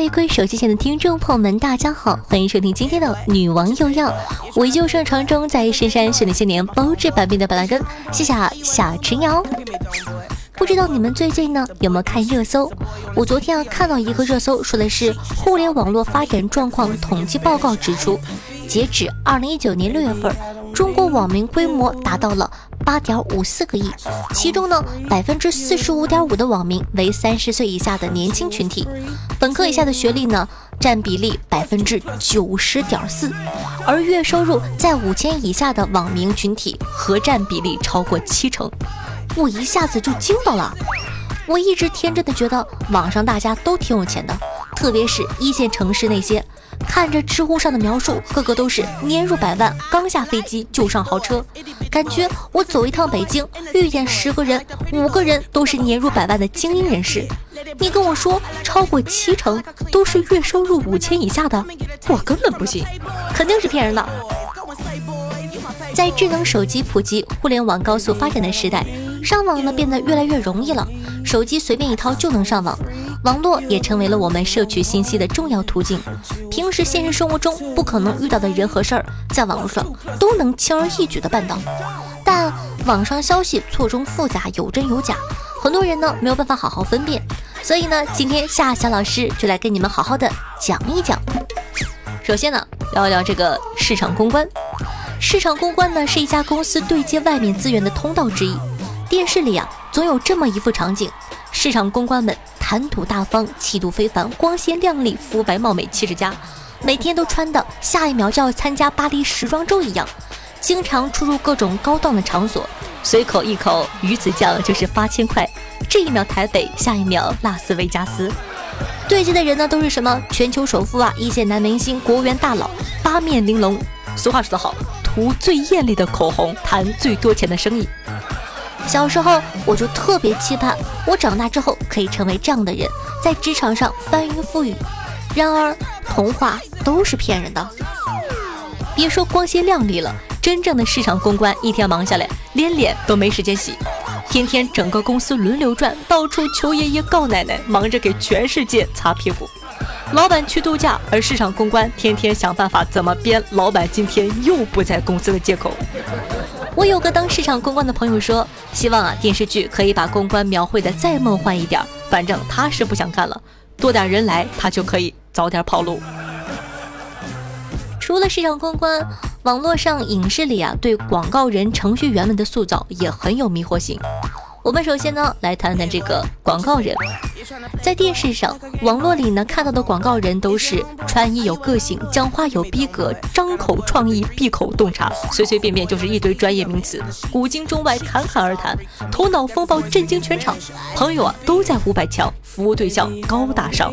嗨，各位手机前的听众朋友们，大家好，欢迎收听今天的《女王又要》，我依旧上床中在深山训练千年包治百病的板蓝根，谢谢啊小陈瑶。不知道你们最近呢有没有看热搜？我昨天啊看到一个热搜，说的是互联网络发展状况统计报告指出，截止二零一九年六月份，中国网民规模达到了八点五四个亿，其中呢百分之四十五点五的网民为三十岁以下的年轻群体，本科以下的学历呢占比例百分之九十点四，而月收入在五千以下的网民群体合占比例超过七成。我一下子就惊到了。我一直天真的觉得网上大家都挺有钱的，特别是一线城市那些，看着知乎上的描述，个个都是年入百万，刚下飞机就上豪车，感觉我走一趟北京，遇见十个人，五个人都是年入百万的精英人士。你跟我说超过七成都是月收入五千以下的，我根本不信，肯定是骗人的。在智能手机普及、互联网高速发展的时代。上网呢变得越来越容易了，手机随便一掏就能上网，网络也成为了我们摄取信息的重要途径。平时现实生活中不可能遇到的人和事儿，在网络上都能轻而易举的办到。但网上消息错综复杂，有真有假，很多人呢没有办法好好分辨。所以呢，今天夏夏老师就来跟你们好好的讲一讲。首先呢，聊一聊这个市场公关。市场公关呢是一家公司对接外面资源的通道之一。电视里啊，总有这么一幅场景：市场公关们谈吐大方、气度非凡、光鲜亮丽、肤白貌美、气质佳，每天都穿的下一秒就要参加巴黎时装周一样，经常出入各种高档的场所，随口一口鱼子酱就是八千块，这一秒台北，下一秒拉斯维加斯。对接的人呢，都是什么全球首富啊、一线男明星、国务院大佬，八面玲珑。俗话说得好，涂最艳丽的口红，谈最多钱的生意。小时候我就特别期盼，我长大之后可以成为这样的人，在职场上翻云覆雨。然而，童话都是骗人的。别说光鲜亮丽了，真正的市场公关一天忙下来，连脸都没时间洗，天天整个公司轮流转，到处求爷爷告奶奶，忙着给全世界擦屁股。老板去度假，而市场公关天天想办法怎么编老板今天又不在公司的借口。我有个当市场公关的朋友说，希望啊电视剧可以把公关描绘的再梦幻一点，反正他是不想干了，多点人来他就可以早点跑路。除了市场公关，网络上影视里啊对广告人、程序员们的塑造也很有迷惑性。我们首先呢来谈谈这个广告人，在电视上、网络里呢看到的广告人都是穿衣有个性、讲话有逼格、张口创意、闭口洞察，随随便便就是一堆专业名词，古今中外侃侃而谈，头脑风暴震惊全场。朋友啊都在五百强，服务对象高大上。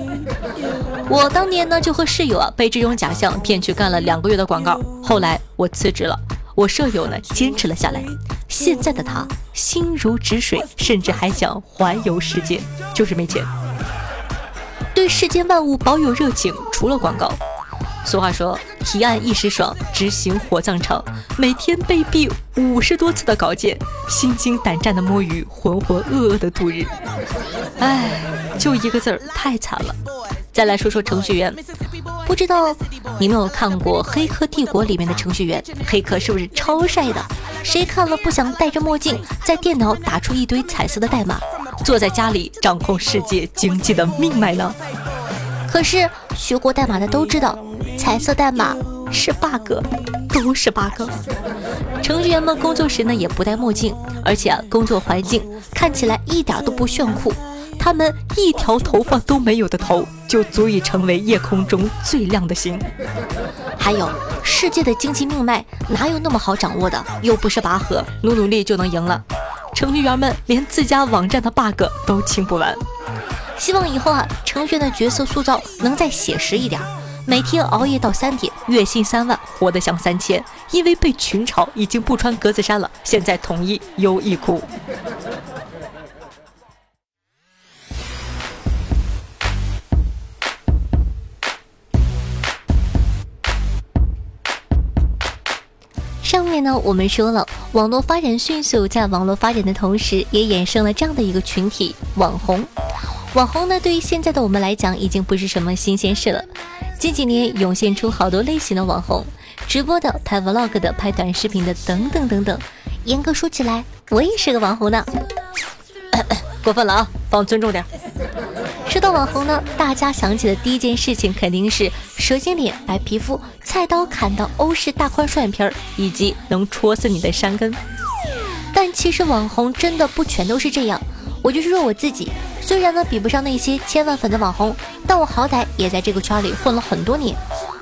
我当年呢就和室友啊被这种假象骗去干了两个月的广告，后来我辞职了。我舍友呢，坚持了下来。现在的他心如止水，甚至还想环游世界，就是没钱。对世间万物保有热情，除了广告。俗话说，提案一时爽，执行火葬场。每天被毙五十多次的稿件，心惊胆战的摸鱼，浑浑噩噩的度日。唉，就一个字儿，太惨了。再来说说程序员。不知道你们有看过《黑客帝国》里面的程序员，黑客是不是超帅的？谁看了不想戴着墨镜，在电脑打出一堆彩色的代码，坐在家里掌控世界经济的命脉呢？可是学过代码的都知道，彩色代码是 bug，都是 bug。程序员们工作时呢也不戴墨镜，而且啊工作环境看起来一点都不炫酷。他们一条头发都没有的头，就足以成为夜空中最亮的星。还有，世界的经济命脉哪有那么好掌握的？又不是拔河，努努力就能赢了。程序员们连自家网站的 bug 都清不完。希望以后啊，程序员的角色塑造能再写实一点，每天熬夜到三点，月薪三万，活得像三千。因为被群嘲，已经不穿格子衫了，现在统一优衣库。上面呢，我们说了，网络发展迅速，在网络发展的同时，也衍生了这样的一个群体——网红。网红呢，对于现在的我们来讲，已经不是什么新鲜事了。近几年涌现出好多类型的网红，直播的、拍 vlog 的、拍短视频的，等等等等。严格说起来，我也是个网红呢。过分了啊，放尊重点。说到网红呢，大家想起的第一件事情肯定是蛇精脸、白皮肤、菜刀砍到欧式大宽双眼皮儿，以及能戳死你的山根。但其实网红真的不全都是这样。我就是说我自己。虽然呢比不上那些千万粉的网红，但我好歹也在这个圈里混了很多年。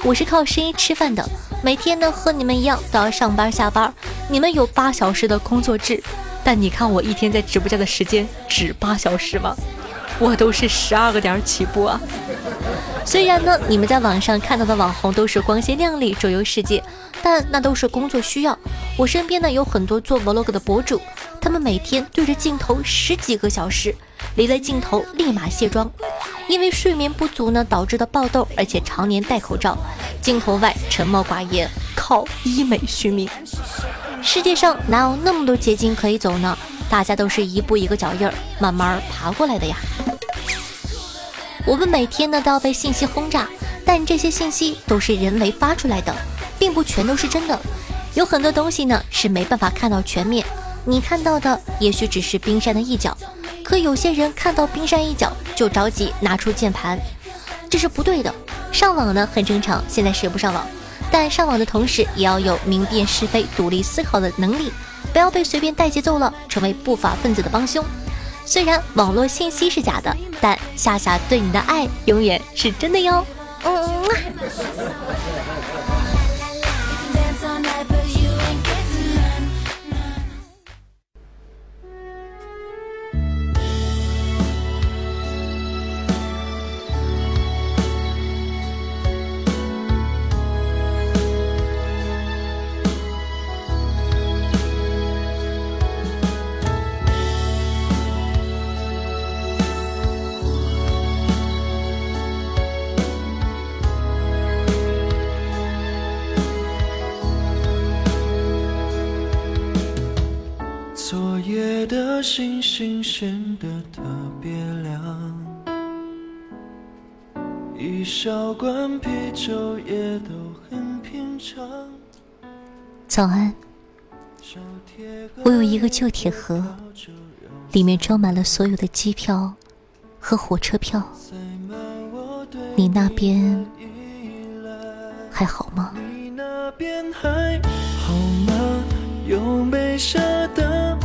我是靠声音吃饭的，每天呢和你们一样都要上班下班。你们有八小时的工作制，但你看我一天在直播间的时间只八小时吗？我都是十二个点起步啊。虽然呢你们在网上看到的网红都是光鲜亮丽、周游世界，但那都是工作需要。我身边呢有很多做 vlog 的博主，他们每天对着镜头十几个小时。离了镜头立马卸妆，因为睡眠不足呢导致的爆痘，而且常年戴口罩，镜头外沉默寡言，靠医美续命。世界上哪有那么多捷径可以走呢？大家都是一步一个脚印儿慢慢爬过来的呀。我们每天呢都要被信息轰炸，但这些信息都是人为发出来的，并不全都是真的。有很多东西呢是没办法看到全面，你看到的也许只是冰山的一角。可有些人看到冰山一角就着急拿出键盘，这是不对的。上网呢很正常，现在谁不上网？但上网的同时也要有明辨是非、独立思考的能力，不要被随便带节奏了，成为不法分子的帮凶。虽然网络信息是假的，但夏夏对你的爱永远是真的哟。嗯。的星星显得特别亮，一小罐啤酒也都很平常。早安，我有一个旧铁盒，里面装满了所有的机票和火车票。你那边还好吗？你那边还好吗？有没下的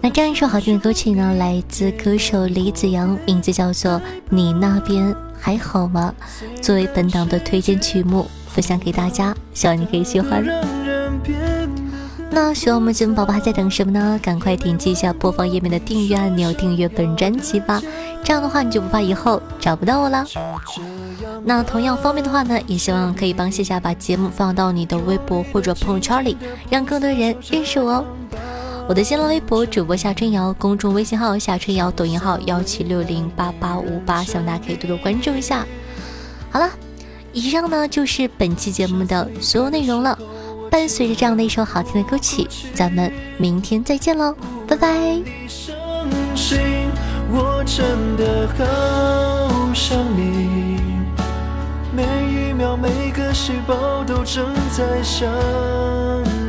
那这样一首好听的歌曲呢，来自歌手李子阳，名字叫做《你那边还好吗》，作为本档的推荐曲目分享给大家，希望你可以喜欢。那喜欢我们节目宝宝还在等什么呢？赶快点击一下播放页面的订阅按钮，订阅本专辑吧。这样的话，你就不怕以后找不到我了。那同样方便的话呢，也希望可以帮谢夏把节目放到你的微博或者朋友圈里，让更多人认识我哦。我的新浪微博主播夏春瑶，公众微信号夏春瑶，抖音号幺七六零八八五八，希望大家可以多多关注一下。好了，以上呢就是本期节目的所有内容了。伴随着这样的一首好听的歌曲，咱们明天再见喽，拜拜。每一秒，每个细胞都正在想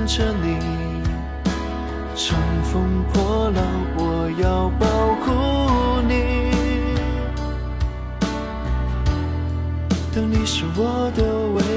着你。风破浪，我要保护你。等你是我的唯一。